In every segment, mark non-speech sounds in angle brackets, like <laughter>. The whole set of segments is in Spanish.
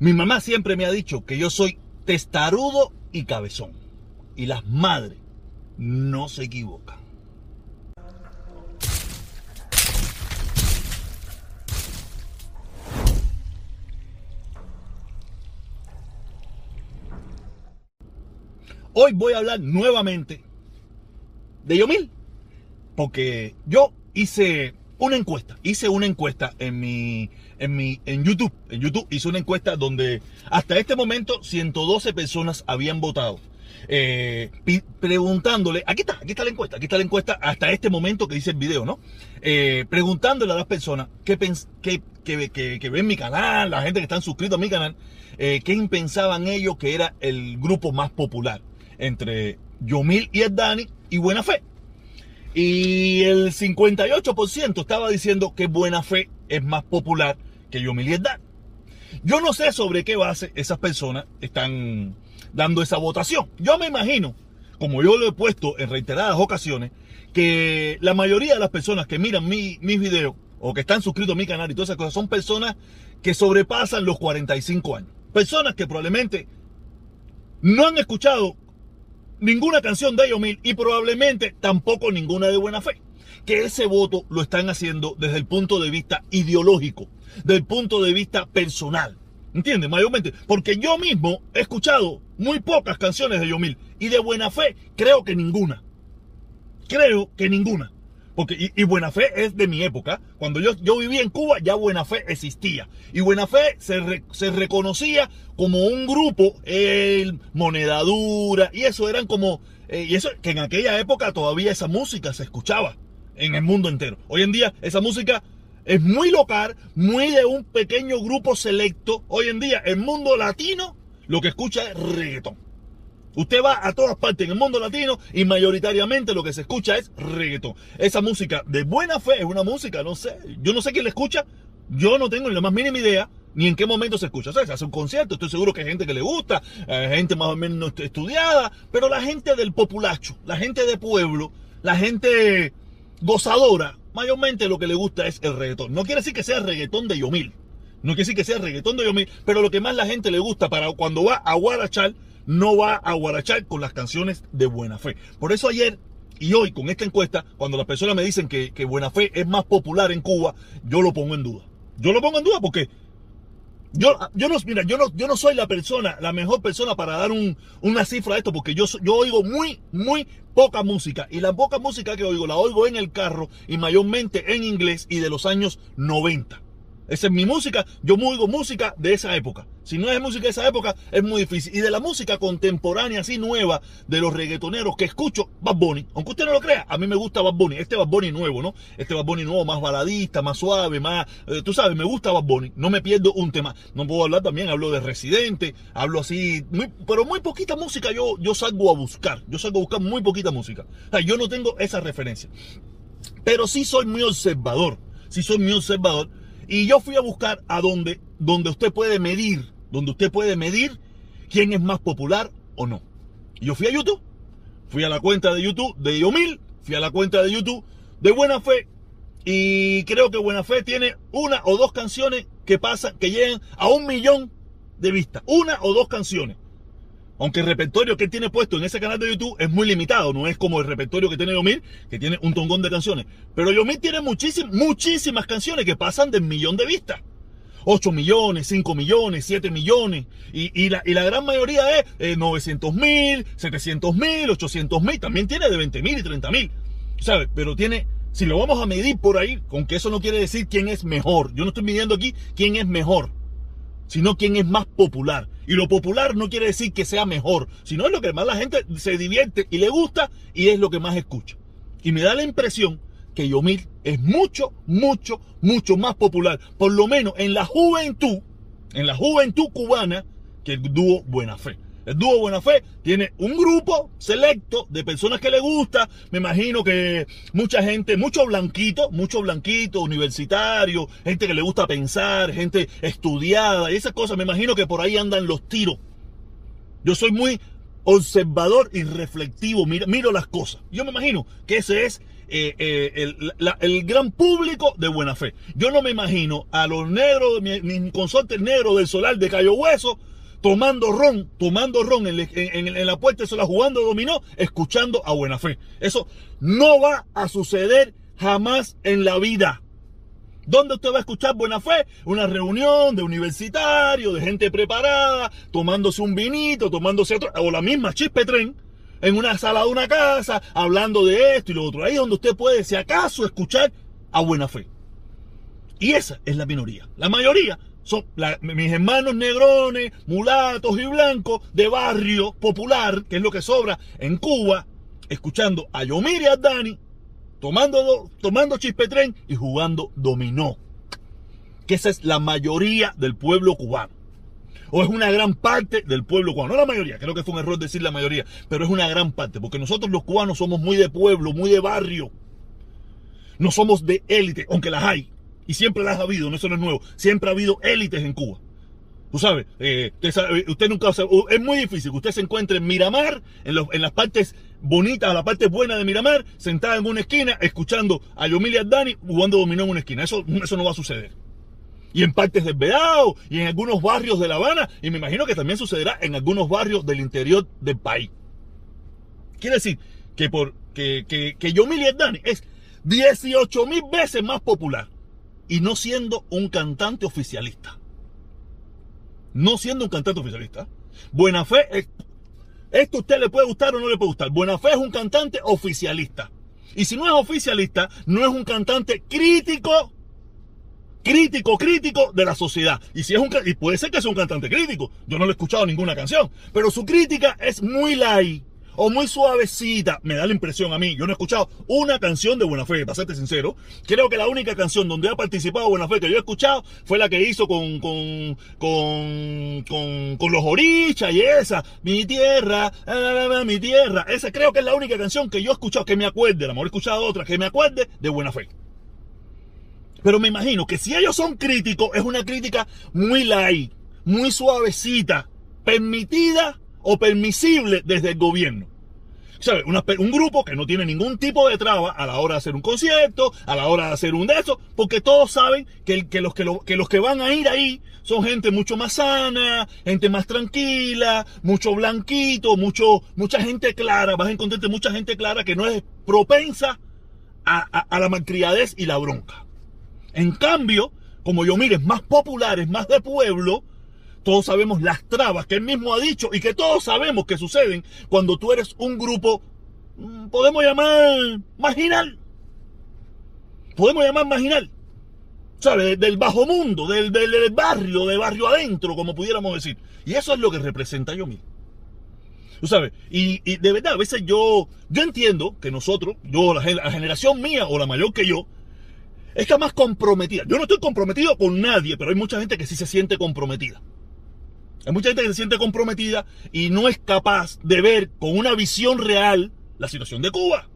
Mi mamá siempre me ha dicho que yo soy testarudo y cabezón. Y las madres no se equivocan. Hoy voy a hablar nuevamente de Yomil. Porque yo hice una encuesta, hice una encuesta en mi, en mi, en YouTube, en YouTube hice una encuesta donde hasta este momento 112 personas habían votado. Eh, preguntándole, aquí está, aquí está la encuesta, aquí está la encuesta hasta este momento que dice el video, ¿no? Eh, preguntándole a las personas que, ven mi canal, la gente que están suscritos a mi canal, eh, qué pensaban ellos que era el grupo más popular entre Yomil y el Dani y Buena Fe. Y el 58% estaba diciendo que Buena Fe es más popular que Dani. Yo no sé sobre qué base esas personas están dando esa votación. Yo me imagino, como yo lo he puesto en reiteradas ocasiones, que la mayoría de las personas que miran mis videos o que están suscritos a mi canal y todas esas cosas son personas que sobrepasan los 45 años. Personas que probablemente no han escuchado ninguna canción de Yomil y probablemente tampoco ninguna de buena fe. Que ese voto lo están haciendo desde el punto de vista ideológico, del punto de vista personal. ¿Entiendes? Mayormente. Porque yo mismo he escuchado muy pocas canciones de Yomil y de buena fe creo que ninguna. Creo que ninguna. Porque, y, Buena Fe es de mi época. Cuando yo, yo vivía en Cuba, ya Buena Fe existía. Y Buena Fe se, se reconocía como un grupo, el moneda dura, y eso eran como, eh, y eso, que en aquella época todavía esa música se escuchaba en el mundo entero. Hoy en día esa música es muy local, muy de un pequeño grupo selecto. Hoy en día el mundo latino lo que escucha es reggaetón. Usted va a todas partes en el mundo latino y mayoritariamente lo que se escucha es reggaetón. Esa música de buena fe es una música, no sé, yo no sé quién la escucha, yo no tengo ni la más mínima idea ni en qué momento se escucha. O sea, se hace un concierto, estoy seguro que hay gente que le gusta, hay gente más o menos estudiada, pero la gente del populacho, la gente de pueblo, la gente gozadora, mayormente lo que le gusta es el reggaetón. No quiere decir que sea reggaetón de Yomil, no quiere decir que sea reggaetón de Yomil, pero lo que más la gente le gusta para cuando va a Guarachal no va a guarachar con las canciones de Buena Fe. Por eso ayer y hoy con esta encuesta, cuando las personas me dicen que, Buena Fe es más popular en Cuba, yo lo pongo en duda. Yo lo pongo en duda porque yo, yo no, mira, yo no, yo no soy la persona, la mejor persona para dar una cifra de esto, porque yo, yo oigo muy, muy poca música. Y la poca música que oigo la oigo en el carro y mayormente en inglés y de los años 90. Esa es mi música. Yo oigo música de esa época. Si no es música de esa época, es muy difícil. Y de la música contemporánea, así nueva, de los reggaetoneros que escucho, Bad Bunny. Aunque usted no lo crea, a mí me gusta Bad Bunny. Este Bad Bunny nuevo, ¿no? Este Bad Bunny nuevo, más baladista, más suave, más... Eh, tú sabes, me gusta Bad Bunny. No me pierdo un tema. No puedo hablar también, hablo de Residente, hablo así... pero muy poquita música yo, yo salgo a buscar. Yo salgo a buscar muy poquita música. O sea, yo no tengo esa referencia. Pero sí soy muy observador. Sí soy muy observador y yo fui a buscar a donde, donde usted puede medir, donde usted puede medir quién es más popular o no. Y yo fui a YouTube, fui a la cuenta de YouTube de Yomil, fui a la cuenta de YouTube de Buena Fe y creo que Buena Fe tiene una o dos canciones que pasan, que llegan a un millón de vistas. Una o dos canciones. Aunque el repertorio que él tiene puesto en ese canal de YouTube es muy limitado, no es como el repertorio que tiene Yomir, que tiene un tongón de canciones. Pero Yomir tiene muchísimas, muchísimas canciones que pasan del millón de vistas. 8 millones, 5 millones, 7 millones. Y, la, gran mayoría es 900 mil, 700 mil, 800 mil. También tiene de 20 mil y 30 mil. ¿Sabes? Pero tiene, si lo vamos a medir por ahí, con que eso no quiere decir quién es mejor. Yo no estoy midiendo aquí quién es mejor sino quién es más popular. Y lo popular no quiere decir que sea mejor, sino es lo que más la gente se divierte y le gusta y es lo que más escucha. Y me da la impresión que Yomil es mucho, mucho, mucho más popular, por lo menos en la juventud, en la juventud cubana, que el dúo Buena Fe. El dúo Buena Fe tiene un grupo selecto de personas que le gusta. Me imagino que mucha gente, mucho blanquito, mucho blanquito, universitario, gente que le gusta pensar, gente estudiada y esas cosas. Me imagino que por ahí andan los tiros. Yo soy muy observador y reflectivo, miro, las cosas. Yo me imagino que ese es eh, eh, el, gran público de buena fe. Yo no me imagino a los negros, mis, consortes negros del solar de Cayo Hueso, tomando ron, tomando ron en, la puerta de solar, jugando dominó, escuchando a buena fe. Eso no va a suceder jamás en la vida. ¿Dónde usted va a escuchar buena fe? Una reunión de universitarios, de gente preparada, tomándose un vinito, tomándose otro, o la misma chispe tren, en una sala de una casa, hablando de esto y lo otro. Ahí donde usted puede, si acaso, escuchar a buena fe. Y esa es la minoría. La mayoría son mis hermanos negrones, mulatos y blancos de barrio popular, que es lo que sobra en Cuba, escuchando a Yomir y a Dani tomando, tomando chispetren y jugando dominó. Que esa es la mayoría del pueblo cubano. O es una gran parte del pueblo cubano. No la mayoría, creo que fue un error decir la mayoría, pero es una gran parte, porque nosotros los cubanos somos muy de pueblo, muy de barrio. No somos de élite, aunque las hay. Y siempre las ha habido, no eso no es nuevo. Siempre ha habido élites en Cuba. Tú sabes, eh, usted, nunca, es muy difícil que usted se encuentre en Miramar, en, las partes bonitas, la parte buena de Miramar, sentada en una esquina, escuchando a Yomilia Dani jugando dominó en una esquina. Eso, eso no va a suceder. Y en partes del Vedao, y en algunos barrios de La Habana, y me imagino que también sucederá en algunos barrios del interior del país. Quiere decir que, por, que, que, que Yomilia Dani es 18 mil veces más popular y no siendo un cantante oficialista no siendo un cantante oficialista. Buena Fe, esto a usted le puede gustar o no le puede gustar. Buena Fe es un cantante oficialista. Y si no es oficialista, no es un cantante crítico, crítico, crítico de la sociedad. Y si es un y puede ser que sea un cantante crítico. Yo no le he escuchado ninguna canción, pero su crítica es muy light o muy suavecita, me da la impresión a mí. Yo no he escuchado una canción de Buena Fe, para serte sincero. Creo que la única canción donde ha participado Buena Fe que yo he escuchado fue la que hizo con, con, con, con, los orichas y esa. Mi tierra, mi tierra. Esa creo que es la única canción que yo he escuchado, que me acuerde, a lo mejor he escuchado otra, que me acuerde de Buena Fe. Pero me imagino que si ellos son críticos, es una crítica muy light, muy suavecita, permitida o permisible desde el gobierno. ¿Sabe? un grupo que no tiene ningún tipo de traba a la hora de hacer un concierto, a la hora de hacer un de eso, porque todos saben que, los, que, van a ir ahí son gente mucho más sana, gente más tranquila, mucho blanquito, mucho, mucha gente clara. Vas a encontrarte mucha gente clara que no es propensa a, a la malcriadez y la bronca. En cambio, como yo mire, más populares, más de pueblo, todos sabemos las trabas que él mismo ha dicho y que todos sabemos que suceden cuando tú eres un grupo, mm, podemos llamar marginal. Podemos llamar marginal. ¿Sabes? Del bajo mundo, del, del, barrio, de barrio adentro, como pudiéramos decir. Y eso es lo que representa yo mismo. ¿Tú sabes? Y, de verdad, a veces yo, yo entiendo que nosotros, yo, la, la generación mía o la mayor que yo, está más comprometida. Yo no estoy comprometido con nadie, pero hay mucha gente que sí se siente comprometida. Hay mucha gente que se siente comprometida y no es capaz de ver con una visión real la situación de Cuba.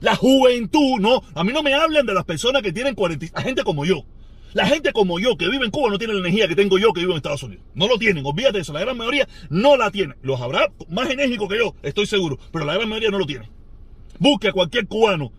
La juventud, no, a mí no me hablan de las personas que tienen 40, la gente como yo. La gente como yo que vive en Cuba no tiene la energía que tengo yo que vivo en Estados Unidos. No lo tienen, olvídate de eso, la gran mayoría no la tiene. Los habrá más enérgicos que yo, estoy seguro, pero la gran mayoría no lo tiene. Busque a cualquier cubano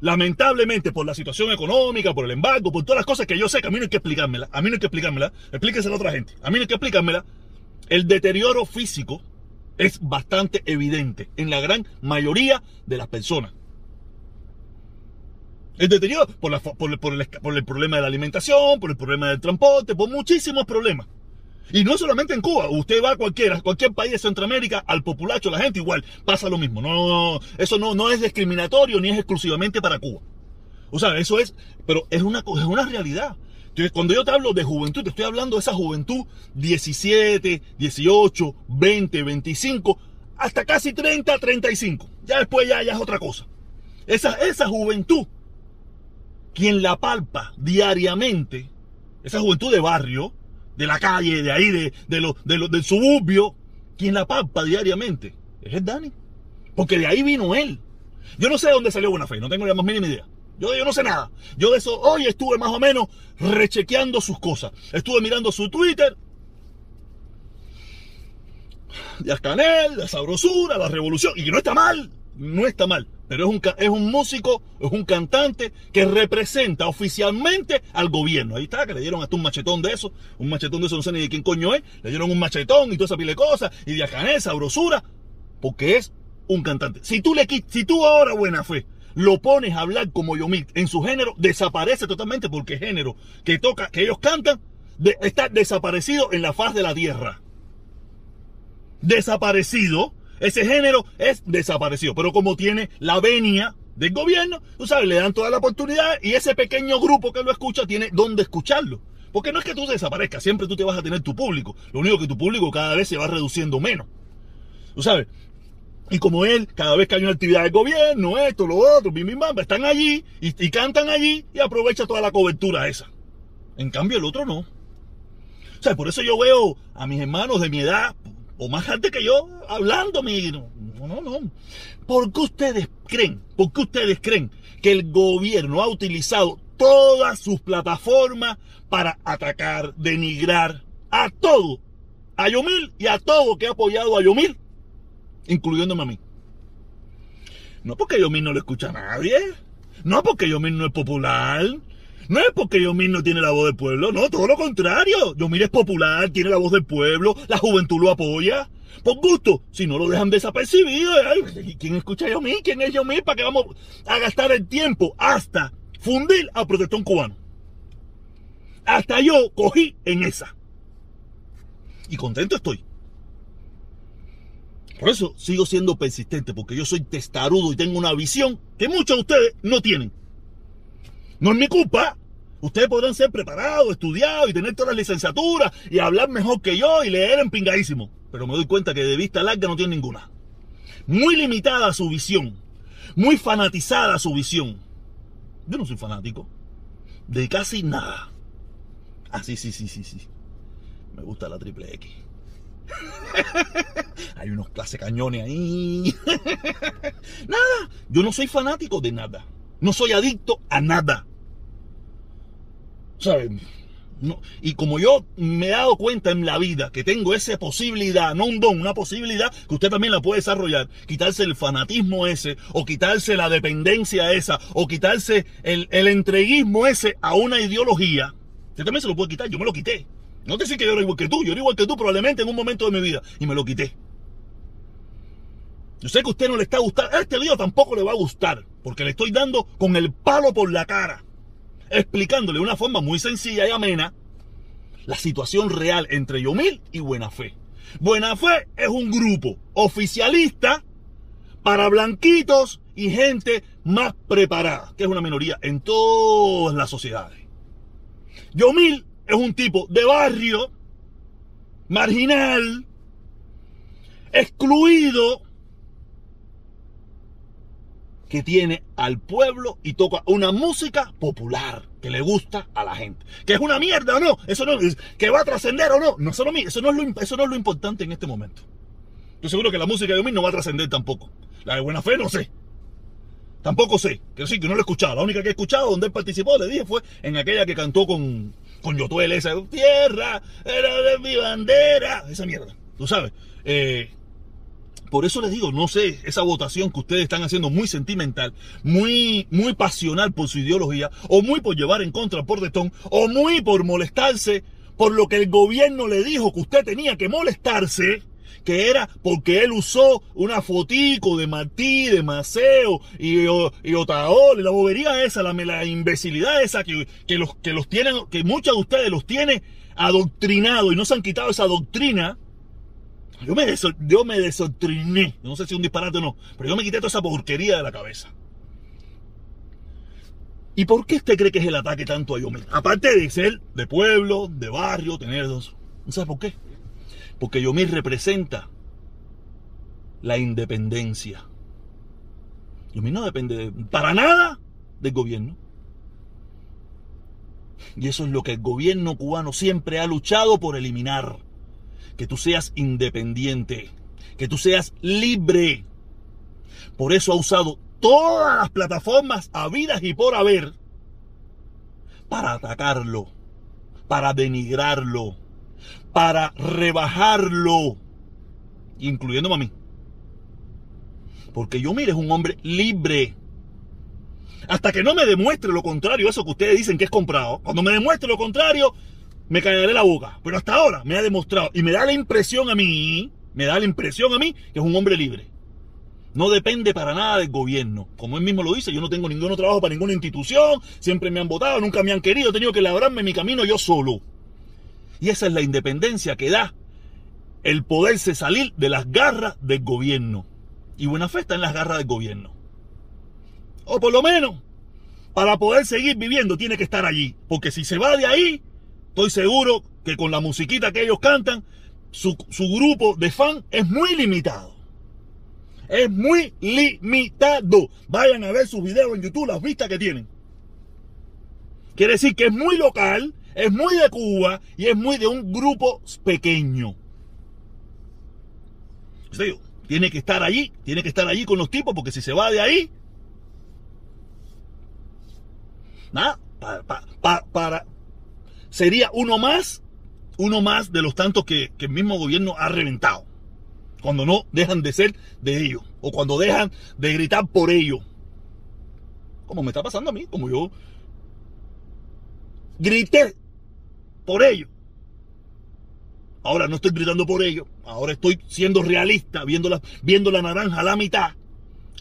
lamentablemente por la situación económica, por el embargo, por todas las cosas que yo sé que a mí no hay que explicármela, a mí no hay que explicármela, explíquesela a otra gente, a mí no hay que explicármela, el deterioro físico es bastante evidente en la gran mayoría de las personas. El deterioro por, el, por, el, por el problema de la alimentación, por el problema del transporte, por muchísimos problemas. Y no solamente en Cuba, usted va a cualquiera, cualquier país de Centroamérica, al populacho, la gente igual, pasa lo mismo. No, eso no, no es discriminatorio ni es exclusivamente para Cuba. O sea, eso es, pero es una, es una realidad. Entonces, cuando yo te hablo de juventud, te estoy hablando de esa juventud 17, 18, 20, 25, hasta casi 30, 35. Ya después ya, ya es otra cosa. Esa, esa juventud, quien la palpa diariamente, esa juventud de barrio, de la calle, de ahí, de, de lo, de del suburbio, quien la palpa diariamente es el Dani. Porque de ahí vino él. Yo no sé de dónde salió Buena Fe, no tengo la más mínima idea. Yo, yo no sé nada. Yo de eso hoy estuve más o menos rechequeando sus cosas. Estuve mirando su Twitter. Díaz Canel, la sabrosura, la revolución. Y no está mal, no está mal. pero es un, es un músico, es un cantante que representa oficialmente al gobierno. Ahí está, que le dieron hasta un machetón de eso, un machetón de eso, no sé ni de quién coño es, le dieron un machetón y toda esa pile de cosas, y de acanesa, brosura, porque es un cantante. Si tú le si tú ahora, buena fe, lo pones a hablar como Yomil en su género, desaparece totalmente porque el género que toca, que ellos cantan, está desaparecido en la faz de la tierra. Desaparecido ese género es desaparecido. Pero como tiene la venia del gobierno, tú sabes, le dan toda la oportunidad y ese pequeño grupo que lo escucha tiene donde escucharlo. Porque no es que tú desaparezcas, siempre tú te vas a tener tu público. Lo único que tu público cada vez se va reduciendo menos. Tú sabes. Y como él, cada vez que hay una actividad del gobierno, esto, lo otro, bim, bim, bam, están allí y, y cantan allí y aprovecha toda la cobertura esa. En cambio, el otro no. O sea, por eso yo veo a mis hermanos de mi edad, o más gente que yo hablando, no, no, no. ¿Por qué ustedes creen? ¿Por qué ustedes creen que el gobierno ha utilizado todas sus plataformas para atacar, denigrar a todo, a Yomil y a todo que ha apoyado a Yomil, incluyéndome a mí? No porque Yomil no le escucha a nadie, no porque Yomil no es popular, no es porque Yomir no tiene la voz del pueblo, no, todo lo contrario. Yomir es popular, tiene la voz del pueblo, la juventud lo apoya. Por gusto, si no lo dejan desapercibido, ¿quién escucha a Yomir? ¿Quién es Yomir? ¿Para que vamos a gastar el tiempo hasta fundir al protestón cubano? Hasta yo cogí en esa. Y contento estoy. Por eso sigo siendo persistente, porque yo soy testarudo y tengo una visión que muchos de ustedes no tienen. No es mi culpa. Ustedes podrán ser preparados, estudiados y tener todas las licenciaturas y hablar mejor que yo y leer en pingadísimo. Pero me doy cuenta que de vista larga no tiene ninguna. Muy limitada su visión. Muy fanatizada su visión. Yo no soy fanático. De casi nada. Ah, sí, sí, sí, sí, sí. Me gusta la triple X. <laughs> Hay unos clase cañones ahí. <laughs> nada. Yo no soy fanático de nada. No soy adicto a nada. ¿Sabes? No, y como yo me he dado cuenta en la vida que tengo esa posibilidad, no un don, una posibilidad que usted también la puede desarrollar, quitarse el fanatismo ese, o quitarse la dependencia esa, o quitarse el, el entreguismo ese a una ideología, usted también se lo puede quitar, yo me lo quité. No te decir que yo era igual que tú, yo era igual que tú probablemente en un momento de mi vida, y me lo quité. Yo sé que a usted no le está gustando, este video tampoco le va a gustar, porque le estoy dando con el palo por la cara explicándole de una forma muy sencilla y amena la situación real entre Yomil y Buena Fe. Buena Fe es un grupo oficialista para blanquitos y gente más preparada, que es una minoría en todas las sociedades. Yomil es un tipo de barrio, marginal, excluido, que tiene al pueblo y toca una música popular que le gusta a la gente. Que es una mierda o no, eso no, que va a trascender o no, no eso, no, eso, no es lo, eso no es lo importante en este momento. Estoy seguro que la música de mí no va a trascender tampoco. La de Buena Fe no sé. Tampoco sé. Que sí, que no lo he escuchado. La única que he escuchado donde él participó, le dije, fue en aquella que cantó con, con Yotuel, esa tierra, era de mi bandera. Esa mierda. Tú sabes. Eh, por eso les digo, no sé, esa votación que ustedes están haciendo muy sentimental, muy, muy pasional por su ideología, o muy por llevar en contra por Detón, o muy por molestarse por lo que el gobierno le dijo que usted tenía que molestarse, que era porque él usó una fotico de Martí, de Maceo y, y Otaol, y la bobería esa, la, la imbecilidad esa que, los, que los tienen, que muchos de ustedes los tiene adoctrinados y no se han quitado esa doctrina yo me, yo me desotriné. No sé si es un disparate o no. Pero yo me quité toda esa porquería de la cabeza. ¿Y por qué usted cree que es el ataque tanto a Yomil? Aparte de ser de pueblo, de barrio, tener dos. ¿No sabe por qué? Porque Yomil representa la independencia. Yomil no depende para nada del gobierno. Y eso es lo que el gobierno cubano siempre ha luchado por eliminar que tú seas independiente, que tú seas libre. Por eso ha usado todas las plataformas habidas y por haber para atacarlo, para denigrarlo, para rebajarlo, incluyéndome a mí. Porque Yomil es un hombre libre. Hasta que no me demuestre lo contrario, eso que ustedes dicen que es comprado. Cuando me demuestre lo contrario, me callaré la boca. Pero hasta ahora me ha demostrado y me da la impresión a mí, me da la impresión a mí que es un hombre libre. No depende para nada del gobierno. Como él mismo lo dice, yo no tengo ningún trabajo para ninguna institución, siempre me han votado, nunca me han querido, he tenido que labrarme mi camino yo solo. Y esa es la independencia que da el poderse salir de las garras del gobierno. Y buena fe está en las garras del gobierno. O por lo menos, para poder seguir viviendo, tiene que estar allí. Porque si se va de ahí, estoy seguro que con la musiquita que ellos cantan, su, grupo de fan es muy limitado. Es muy limitado. Vayan a ver sus videos en YouTube, las vistas que tienen. Quiere decir que es muy local, es muy de Cuba y es muy de un grupo pequeño. tiene que estar allí, tiene que estar allí con los tipos, porque si se va de ahí, nada, para, sería uno más, uno más de los tantos que, el mismo gobierno ha reventado. Cuando no dejan de ser de ellos, o cuando dejan de gritar por ellos. Como me está pasando a mí, como yo grité por ellos. Ahora no estoy gritando por ellos, ahora estoy siendo realista, viendo la, viendo la naranja a la mitad.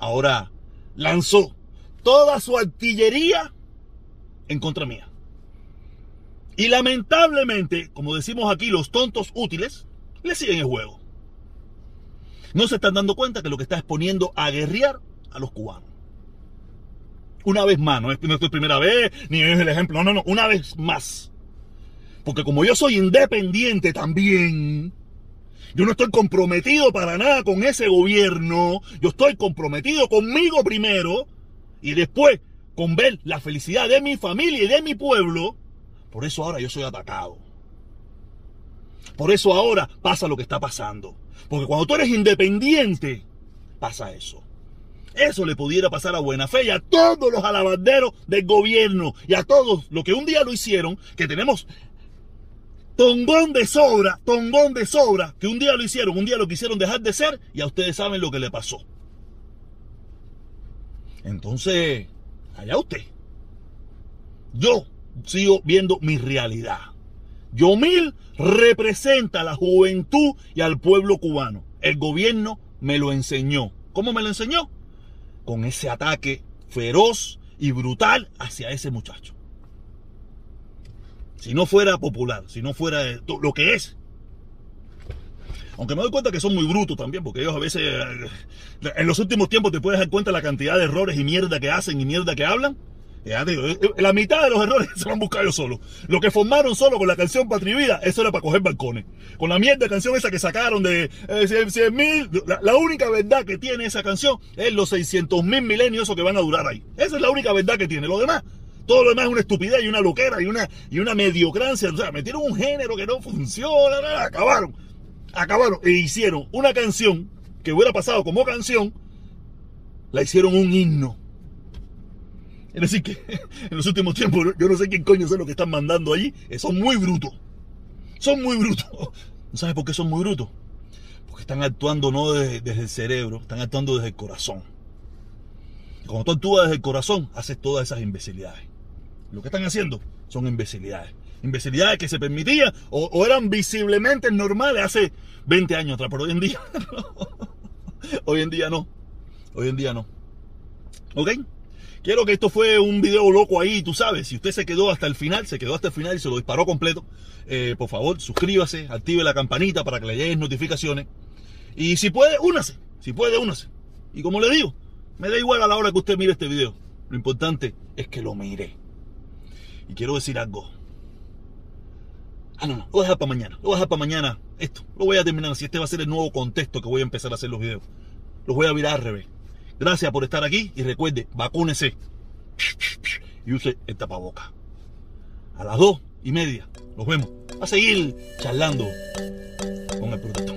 Ahora lanzó toda su artillería en contra mía. Y lamentablemente, como decimos aquí, los tontos útiles le siguen el juego. No se están dando cuenta que lo que está exponiendo a guerrear a los cubanos. Una vez más, no es, no es primera vez, ni es el ejemplo, no, no, no, una vez más. Porque como yo soy independiente también, yo no estoy comprometido para nada con ese gobierno, yo estoy comprometido conmigo primero y después con ver la felicidad de mi familia y de mi pueblo, por eso ahora yo soy atacado. Por eso ahora pasa lo que está pasando. Porque cuando tú eres independiente, pasa eso. Eso le pudiera pasar a Buena Fe y a todos los alabanderos del gobierno y a todos los que un día lo hicieron, que tenemos tongón de sobra, tongón de sobra, que un día lo hicieron, un día lo quisieron dejar de ser y a ustedes saben lo que le pasó. Entonces, allá usted. Yo sigo viendo mi realidad. Yomil representa a la juventud y al pueblo cubano. El gobierno me lo enseñó. ¿Cómo me lo enseñó? Con ese ataque feroz y brutal hacia ese muchacho. Si no fuera popular, si no fuera lo que es, aunque me doy cuenta que son muy brutos también, porque ellos a veces, eh, en los últimos tiempos te puedes dar cuenta la cantidad de errores y mierda que hacen y mierda que hablan. Eh, eh, la mitad de los errores <laughs> se van a buscar ellos solos. Lo que formaron solo con la canción Patria Vida, eso era para coger balcones. Con la mierda canción esa que sacaron de 100 mil, la, única verdad que tiene esa canción es los 600 mil milenios que van a durar ahí. Esa es la única verdad que tiene. Lo demás, todo lo demás es una estupidez y una loquera y una, y una mediocrancia. O sea, metieron un género que no funciona, acabaron acabaron e hicieron una canción que hubiera pasado como canción, la hicieron un himno. Es decir, que <laughs> en los últimos tiempos yo no sé quién coño es lo que están mandando allí, eh, son muy brutos. Son muy brutos. ¿No sabes por qué son muy brutos? Porque están actuando no desde, el cerebro, están actuando desde el corazón. Y cuando tú actúas desde el corazón, haces todas esas imbecilidades. Lo que están haciendo son imbecilidades imbecilidades que se permitían o, eran visiblemente normales hace 20 años atrás, pero hoy en día <laughs> hoy en día no. Hoy en día no. ¿Ok? Quiero que esto fue un video loco ahí, tú sabes, si usted se quedó hasta el final, se quedó hasta el final y se lo disparó completo, eh, por favor, suscríbase, active la campanita para que le lleguen notificaciones. Y si puede, únase, si puede, únase. Y como le digo, me da igual a la hora que usted mire este video. Lo importante es que lo mire. Y quiero decir algo. Ah, no, no, lo voy a dejar para mañana. Lo voy a dejar para mañana. Esto, lo voy a terminar así. Este va a ser el nuevo contexto que voy a empezar a hacer los videos. Los voy a virar al revés. Gracias por estar aquí y recuerde, vacúnese. Y use el tapaboca. A las dos y media nos vemos. A seguir charlando con el productor.